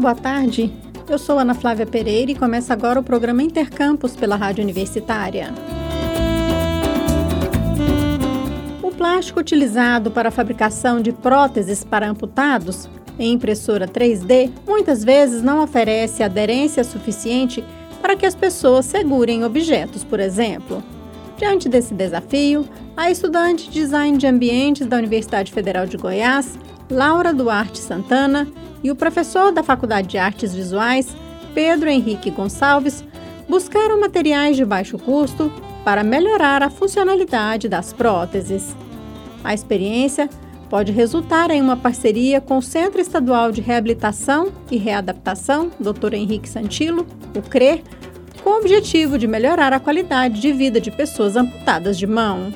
boa tarde. Eu sou Ana Flávia Pereira e começa agora o programa Intercampus pela Rádio Universitária. O plástico utilizado para a fabricação de próteses para amputados em impressora 3D muitas vezes não oferece aderência suficiente para que as pessoas segurem objetos, por exemplo. Diante desse desafio, a estudante de design de ambientes da Universidade Federal de Goiás, Laura Duarte Santana, e o professor da Faculdade de Artes Visuais, Pedro Henrique Gonçalves, buscaram materiais de baixo custo para melhorar a funcionalidade das próteses. A experiência pode resultar em uma parceria com o Centro Estadual de Reabilitação e Readaptação, Dr. Henrique Santilo, o CRE, com o objetivo de melhorar a qualidade de vida de pessoas amputadas de mão.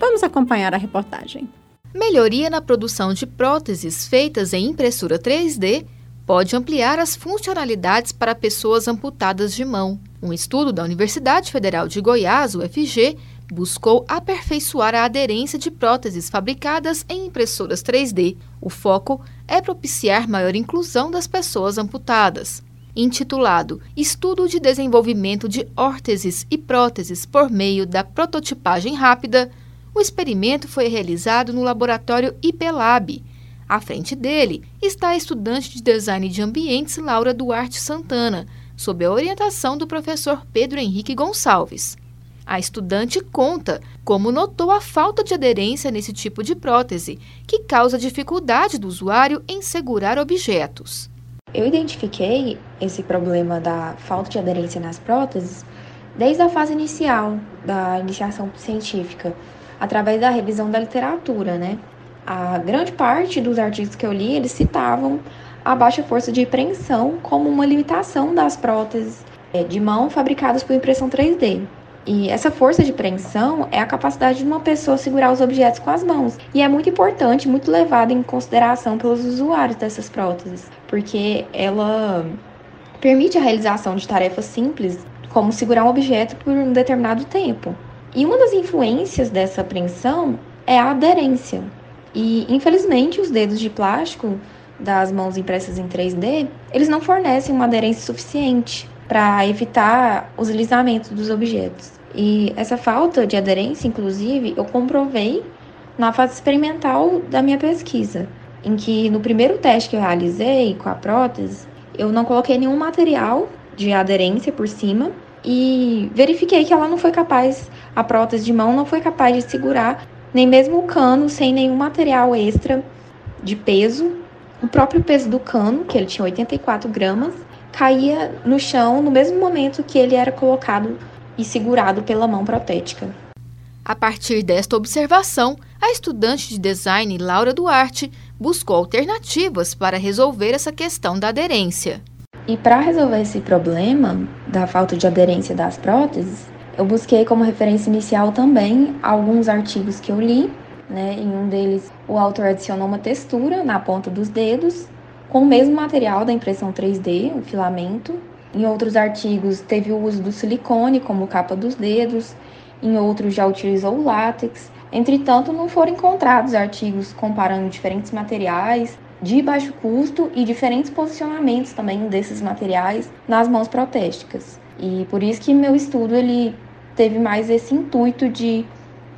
Vamos acompanhar a reportagem. Melhoria na produção de próteses feitas em impressora 3D pode ampliar as funcionalidades para pessoas amputadas de mão. Um estudo da Universidade Federal de Goiás, UFG, buscou aperfeiçoar a aderência de próteses fabricadas em impressoras 3D. O foco é propiciar maior inclusão das pessoas amputadas. Intitulado Estudo de Desenvolvimento de Órteses e Próteses por meio da Prototipagem Rápida, o experimento foi realizado no laboratório IPLab. À frente dele está a estudante de design de ambientes Laura Duarte Santana, sob a orientação do professor Pedro Henrique Gonçalves. A estudante conta como notou a falta de aderência nesse tipo de prótese, que causa dificuldade do usuário em segurar objetos. Eu identifiquei esse problema da falta de aderência nas próteses desde a fase inicial da iniciação científica, através da revisão da literatura, né? A grande parte dos artigos que eu li, eles citavam a baixa força de preensão como uma limitação das próteses é, de mão fabricadas por impressão 3D. E essa força de preensão é a capacidade de uma pessoa segurar os objetos com as mãos. E é muito importante, muito levada em consideração pelos usuários dessas próteses, porque ela permite a realização de tarefas simples, como segurar um objeto por um determinado tempo. E uma das influências dessa apreensão é a aderência. E, infelizmente, os dedos de plástico das mãos impressas em 3D, eles não fornecem uma aderência suficiente para evitar os deslizamentos dos objetos. E essa falta de aderência, inclusive, eu comprovei na fase experimental da minha pesquisa, em que no primeiro teste que eu realizei com a prótese, eu não coloquei nenhum material de aderência por cima e verifiquei que ela não foi capaz, a prótese de mão não foi capaz de segurar nem mesmo o cano sem nenhum material extra de peso. O próprio peso do cano, que ele tinha 84 gramas, caía no chão no mesmo momento que ele era colocado e segurado pela mão protética. A partir desta observação, a estudante de design Laura Duarte buscou alternativas para resolver essa questão da aderência. E para resolver esse problema da falta de aderência das próteses, eu busquei como referência inicial também alguns artigos que eu li. Né? Em um deles, o autor adicionou uma textura na ponta dos dedos com o mesmo material da impressão 3D, o filamento. Em outros artigos, teve o uso do silicone como capa dos dedos. Em outros, já utilizou o látex. Entretanto, não foram encontrados artigos comparando diferentes materiais de baixo custo e diferentes posicionamentos também desses materiais nas mãos protésticas. E por isso que meu estudo ele teve mais esse intuito de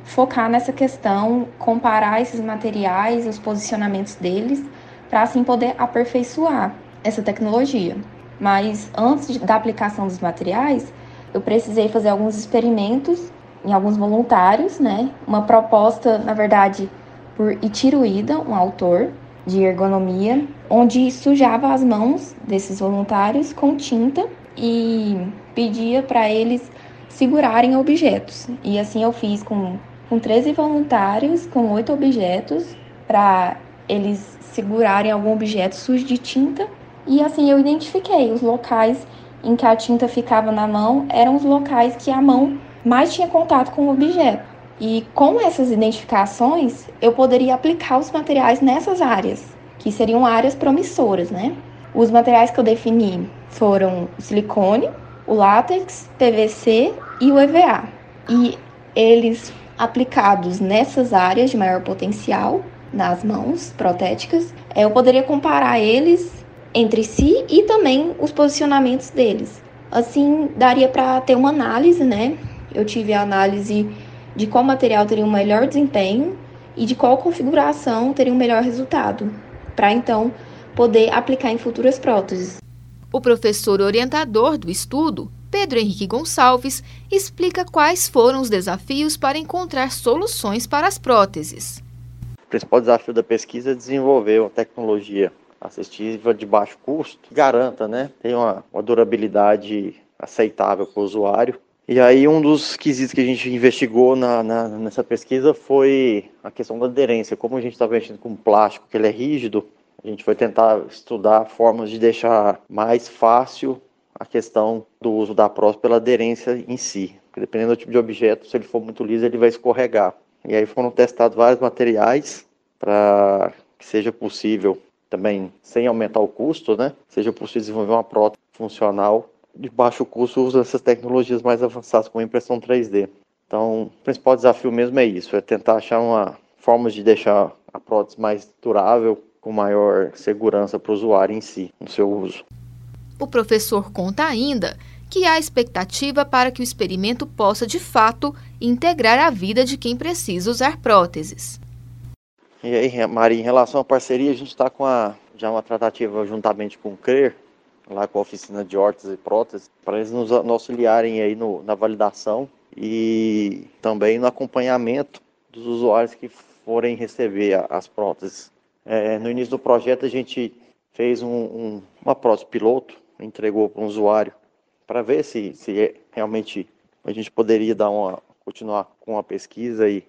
focar nessa questão, comparar esses materiais, os posicionamentos deles, para assim poder aperfeiçoar essa tecnologia. Mas antes da aplicação dos materiais, eu precisei fazer alguns experimentos em alguns voluntários, né? Uma proposta, na verdade, por Itiruída, um autor, de ergonomia, onde sujava as mãos desses voluntários com tinta e pedia para eles segurarem objetos. E assim eu fiz com, com 13 voluntários, com oito objetos, para eles segurarem algum objeto sujo de tinta. E assim eu identifiquei os locais em que a tinta ficava na mão, eram os locais que a mão mais tinha contato com o objeto. E com essas identificações, eu poderia aplicar os materiais nessas áreas, que seriam áreas promissoras, né? Os materiais que eu defini foram silicone, o látex, PVC e o EVA. E eles aplicados nessas áreas de maior potencial, nas mãos protéticas, eu poderia comparar eles entre si e também os posicionamentos deles. Assim, daria para ter uma análise, né? Eu tive a análise de qual material teria um melhor desempenho e de qual configuração teria um melhor resultado, para então poder aplicar em futuras próteses. O professor orientador do estudo, Pedro Henrique Gonçalves, explica quais foram os desafios para encontrar soluções para as próteses. O principal desafio da pesquisa é desenvolver uma tecnologia assistiva de baixo custo, que garanta, né, tem uma, uma durabilidade aceitável para o usuário. E aí um dos quesitos que a gente investigou na, na, nessa pesquisa foi a questão da aderência. Como a gente está mexendo com plástico, que ele é rígido, a gente foi tentar estudar formas de deixar mais fácil a questão do uso da prótese pela aderência em si. Porque dependendo do tipo de objeto, se ele for muito liso, ele vai escorregar. E aí foram testados vários materiais para que seja possível também sem aumentar o custo, né? Seja possível desenvolver uma prótese funcional de baixo custo usando essas tecnologias mais avançadas como impressão 3D. Então, o principal desafio mesmo é isso, é tentar achar uma forma de deixar a prótese mais durável, com maior segurança para o usuário em si, no seu uso. O professor conta ainda que há expectativa para que o experimento possa, de fato, integrar a vida de quem precisa usar próteses. E aí, Maria, em relação à parceria, a gente está com a, já uma tratativa juntamente com o CRER, lá com a oficina de órteses e próteses, para eles nos, nos auxiliarem aí no, na validação e também no acompanhamento dos usuários que forem receber as próteses. É, no início do projeto, a gente fez um, um, uma prótese piloto, entregou para um usuário, para ver se, se realmente a gente poderia dar uma, continuar com a pesquisa e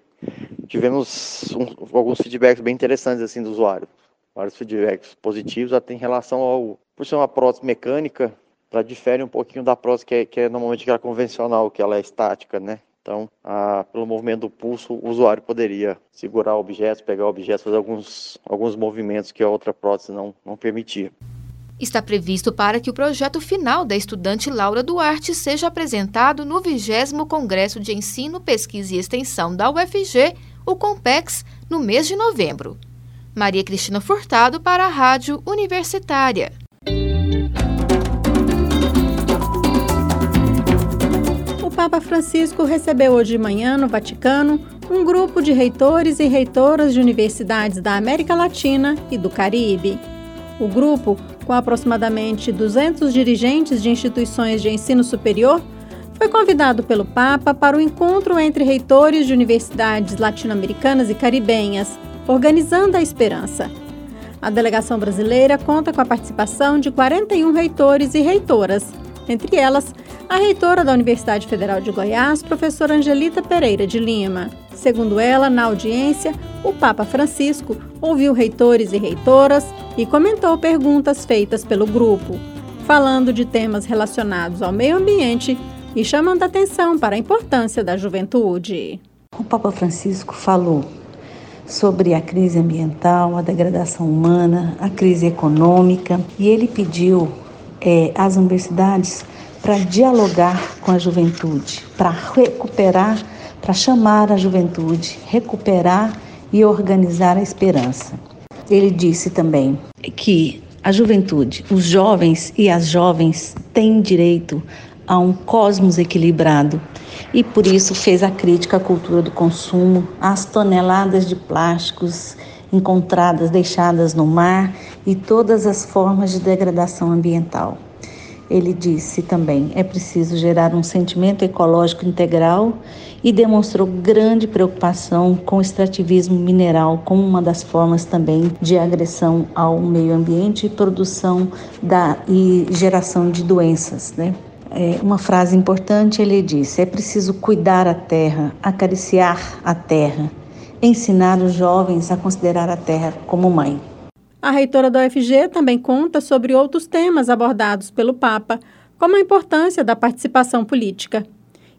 tivemos um, alguns feedbacks bem interessantes assim do usuário. Vários feedbacks positivos até em relação ao por ser uma prótese mecânica, ela difere um pouquinho da prótese que é, que é normalmente aquela convencional, que ela é estática, né? Então, a, pelo movimento do pulso, o usuário poderia segurar objetos, pegar objetos, fazer alguns, alguns movimentos que a outra prótese não, não permitia. Está previsto para que o projeto final da estudante Laura Duarte seja apresentado no 20 Congresso de Ensino, Pesquisa e Extensão da UFG, o COMPEX, no mês de novembro. Maria Cristina Furtado para a Rádio Universitária. Papa Francisco recebeu hoje de manhã, no Vaticano, um grupo de reitores e reitoras de universidades da América Latina e do Caribe. O grupo, com aproximadamente 200 dirigentes de instituições de ensino superior, foi convidado pelo Papa para o encontro entre reitores de universidades latino-americanas e caribenhas, organizando a Esperança. A delegação brasileira conta com a participação de 41 reitores e reitoras, entre elas a reitora da Universidade Federal de Goiás, professora Angelita Pereira de Lima. Segundo ela, na audiência, o Papa Francisco ouviu reitores e reitoras e comentou perguntas feitas pelo grupo, falando de temas relacionados ao meio ambiente e chamando atenção para a importância da juventude. O Papa Francisco falou sobre a crise ambiental, a degradação humana, a crise econômica e ele pediu é, às universidades para dialogar com a juventude, para recuperar, para chamar a juventude, recuperar e organizar a esperança. Ele disse também que a juventude, os jovens e as jovens têm direito a um cosmos equilibrado e por isso fez a crítica à cultura do consumo, às toneladas de plásticos encontradas deixadas no mar e todas as formas de degradação ambiental. Ele disse também: é preciso gerar um sentimento ecológico integral e demonstrou grande preocupação com o extrativismo mineral como uma das formas também de agressão ao meio ambiente e produção da, e geração de doenças, né? É, uma frase importante ele disse: é preciso cuidar a terra, acariciar a terra, ensinar os jovens a considerar a terra como mãe. A reitora da UFG também conta sobre outros temas abordados pelo Papa, como a importância da participação política.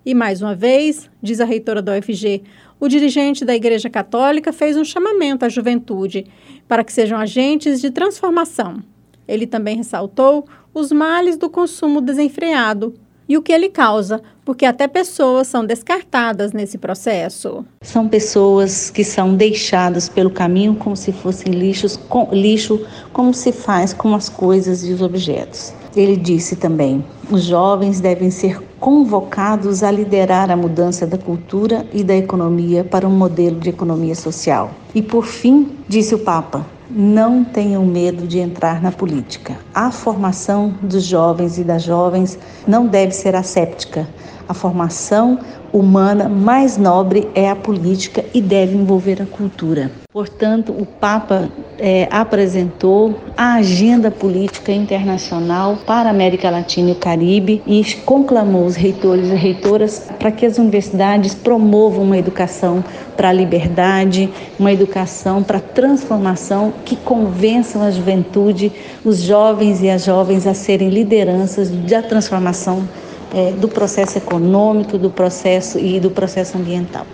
E mais uma vez, diz a reitora da UFG, o dirigente da Igreja Católica fez um chamamento à juventude para que sejam agentes de transformação. Ele também ressaltou os males do consumo desenfreado e o que ele causa, porque até pessoas são descartadas nesse processo. São pessoas que são deixadas pelo caminho como se fossem lixos, com, lixo, como se faz com as coisas e os objetos. Ele disse também: os jovens devem ser convocados a liderar a mudança da cultura e da economia para um modelo de economia social. E por fim, disse o Papa, não tenham medo de entrar na política. A formação dos jovens e das jovens não deve ser asséptica. A formação humana mais nobre é a política e deve envolver a cultura. Portanto, o Papa é, apresentou a agenda política internacional para a América Latina e o Caribe e conclamou os reitores e reitoras para que as universidades promovam uma educação para a liberdade, uma educação para a transformação que convençam a juventude, os jovens e as jovens a serem lideranças da transformação é, do processo econômico, do processo e do processo ambiental.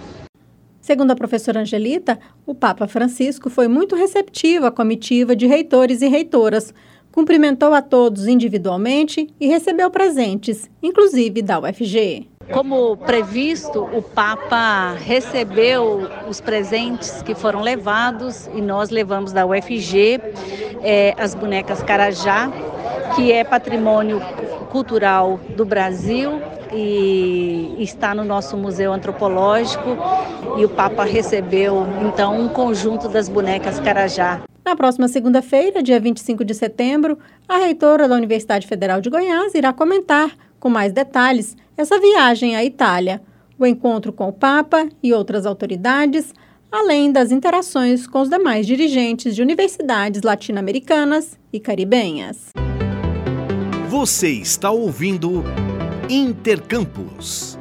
Segundo a professora Angelita, o Papa Francisco foi muito receptivo à comitiva de reitores e reitoras, cumprimentou a todos individualmente e recebeu presentes, inclusive da UFG. Como previsto, o Papa recebeu os presentes que foram levados e nós levamos da UFG é, as bonecas Carajá, que é patrimônio cultural do Brasil e está no nosso Museu Antropológico. E o Papa recebeu, então, um conjunto das bonecas Carajá. Na próxima segunda-feira, dia 25 de setembro, a reitora da Universidade Federal de Goiás irá comentar, com mais detalhes, essa viagem à Itália, o encontro com o Papa e outras autoridades, além das interações com os demais dirigentes de universidades latino-americanas e caribenhas. Você está ouvindo Intercampus.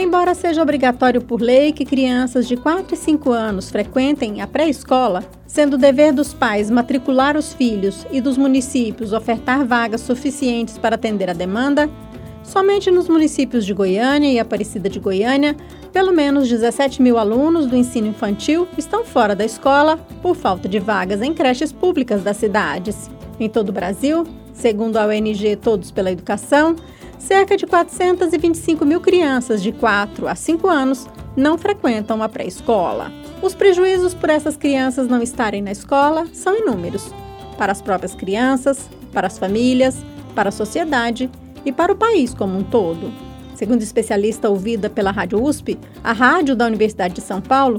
Embora seja obrigatório por lei que crianças de 4 e 5 anos frequentem a pré-escola, sendo dever dos pais matricular os filhos e dos municípios ofertar vagas suficientes para atender a demanda, somente nos municípios de Goiânia e Aparecida de Goiânia pelo menos 17 mil alunos do ensino infantil estão fora da escola por falta de vagas em creches públicas das cidades. Em todo o Brasil, segundo a ONG Todos pela Educação, cerca de 425 mil crianças de 4 a 5 anos não frequentam a pré-escola. Os prejuízos por essas crianças não estarem na escola são inúmeros para as próprias crianças, para as famílias, para a sociedade e para o país como um todo. Segundo especialista ouvida pela Rádio USP, a rádio da Universidade de São Paulo,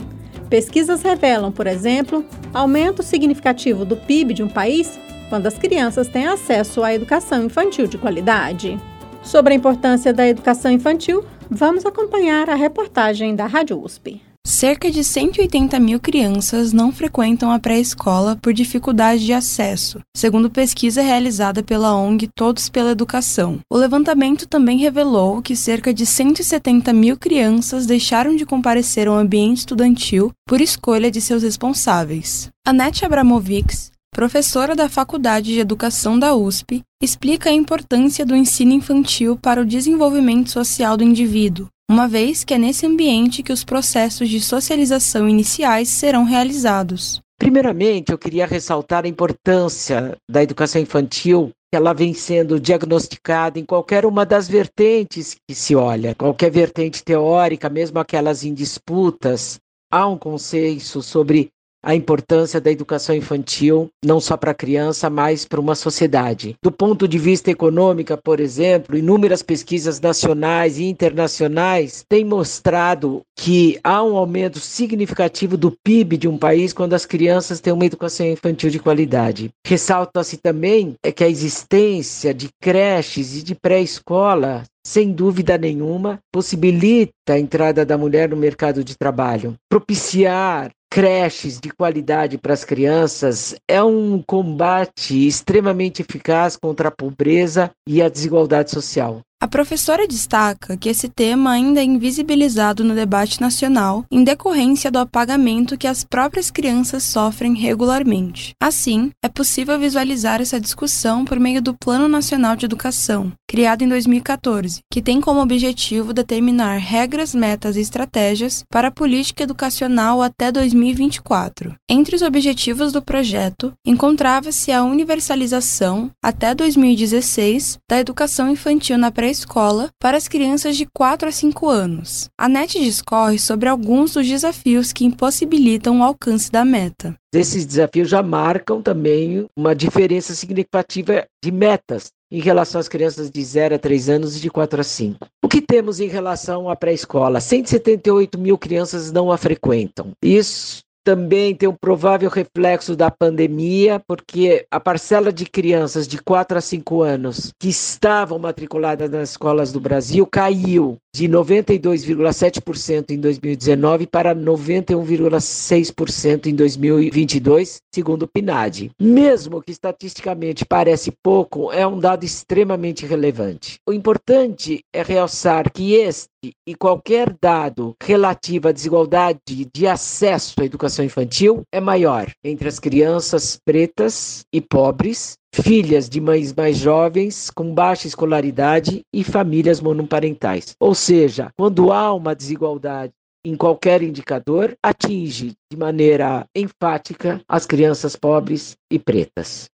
pesquisas revelam, por exemplo, aumento significativo do PIB de um país quando as crianças têm acesso à educação infantil de qualidade. Sobre a importância da educação infantil, vamos acompanhar a reportagem da Rádio USP. Cerca de 180 mil crianças não frequentam a pré-escola por dificuldade de acesso, segundo pesquisa realizada pela ONG Todos pela Educação. O levantamento também revelou que cerca de 170 mil crianças deixaram de comparecer ao ambiente estudantil por escolha de seus responsáveis. Anete Abramovics, professora da Faculdade de Educação da USP, explica a importância do ensino infantil para o desenvolvimento social do indivíduo, uma vez que é nesse ambiente que os processos de socialização iniciais serão realizados. Primeiramente, eu queria ressaltar a importância da educação infantil ela vem sendo diagnosticada em qualquer uma das vertentes que se olha, qualquer vertente teórica, mesmo aquelas em disputas, há um consenso sobre a importância da educação infantil, não só para a criança, mas para uma sociedade. Do ponto de vista econômico, por exemplo, inúmeras pesquisas nacionais e internacionais têm mostrado que há um aumento significativo do PIB de um país quando as crianças têm uma educação infantil de qualidade. Ressalta-se também é que a existência de creches e de pré-escola sem dúvida nenhuma, possibilita a entrada da mulher no mercado de trabalho. Propiciar creches de qualidade para as crianças é um combate extremamente eficaz contra a pobreza e a desigualdade social. A professora destaca que esse tema ainda é invisibilizado no debate nacional em decorrência do apagamento que as próprias crianças sofrem regularmente. Assim, é possível visualizar essa discussão por meio do Plano Nacional de Educação, criado em 2014, que tem como objetivo determinar regras, metas e estratégias para a política educacional até 2024. Entre os objetivos do projeto, encontrava-se a universalização, até 2016, da educação infantil na pré escola para as crianças de 4 a 5 anos. A NET discorre sobre alguns dos desafios que impossibilitam o alcance da meta. Esses desafios já marcam também uma diferença significativa de metas em relação às crianças de 0 a 3 anos e de 4 a 5. O que temos em relação à pré-escola? 178 mil crianças não a frequentam. Isso também tem um provável reflexo da pandemia, porque a parcela de crianças de 4 a 5 anos que estavam matriculadas nas escolas do Brasil caiu de 92,7% em 2019 para 91,6% em 2022, segundo o PNAD. Mesmo que estatisticamente parece pouco, é um dado extremamente relevante. O importante é realçar que este e qualquer dado relativo à desigualdade de acesso à educação infantil é maior entre as crianças pretas e pobres filhas de mães mais jovens com baixa escolaridade e famílias monoparentais. Ou seja, quando há uma desigualdade em qualquer indicador, atinge de maneira enfática as crianças pobres e pretas.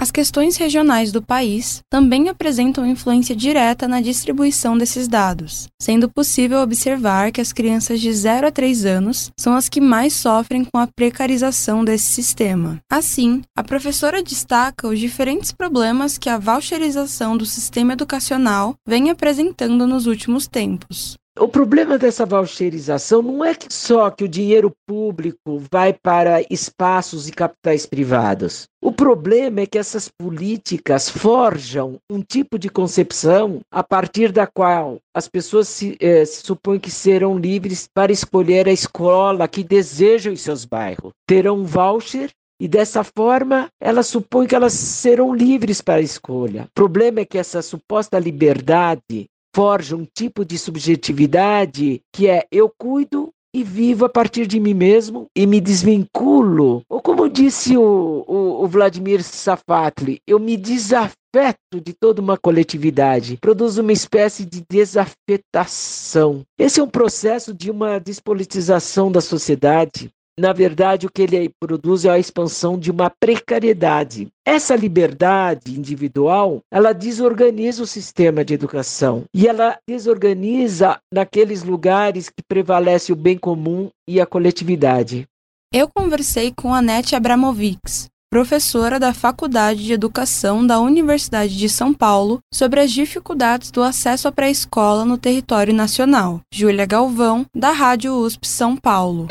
As questões regionais do país também apresentam influência direta na distribuição desses dados, sendo possível observar que as crianças de 0 a 3 anos são as que mais sofrem com a precarização desse sistema. Assim, a professora destaca os diferentes problemas que a voucherização do sistema educacional vem apresentando nos últimos tempos. O problema dessa voucherização não é que só que o dinheiro público vai para espaços e capitais privados. O problema é que essas políticas forjam um tipo de concepção a partir da qual as pessoas se, eh, se supõem que serão livres para escolher a escola que desejam em seus bairros. Terão um voucher e dessa forma, elas supõem que elas serão livres para a escolha. O problema é que essa suposta liberdade forja um tipo de subjetividade que é eu cuido e vivo a partir de mim mesmo e me desvinculo. Ou como disse o, o, o Vladimir Safatli, eu me desafeto de toda uma coletividade, produz uma espécie de desafetação. Esse é um processo de uma despolitização da sociedade na verdade, o que ele produz é a expansão de uma precariedade. Essa liberdade individual, ela desorganiza o sistema de educação e ela desorganiza naqueles lugares que prevalece o bem comum e a coletividade. Eu conversei com a Nete Abramovics, professora da Faculdade de Educação da Universidade de São Paulo, sobre as dificuldades do acesso à pré-escola no território nacional. Júlia Galvão, da Rádio USP São Paulo.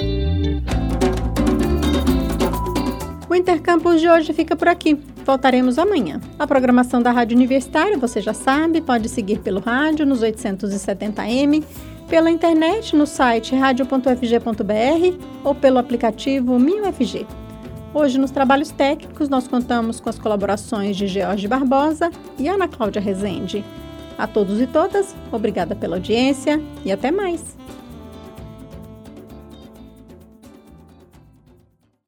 O Intercampus de hoje fica por aqui. Voltaremos amanhã. A programação da Rádio Universitária, você já sabe, pode seguir pelo rádio nos 870m, pela internet no site radio.fg.br ou pelo aplicativo MinUFG. Hoje, nos trabalhos técnicos, nós contamos com as colaborações de George Barbosa e Ana Cláudia Rezende. A todos e todas, obrigada pela audiência e até mais.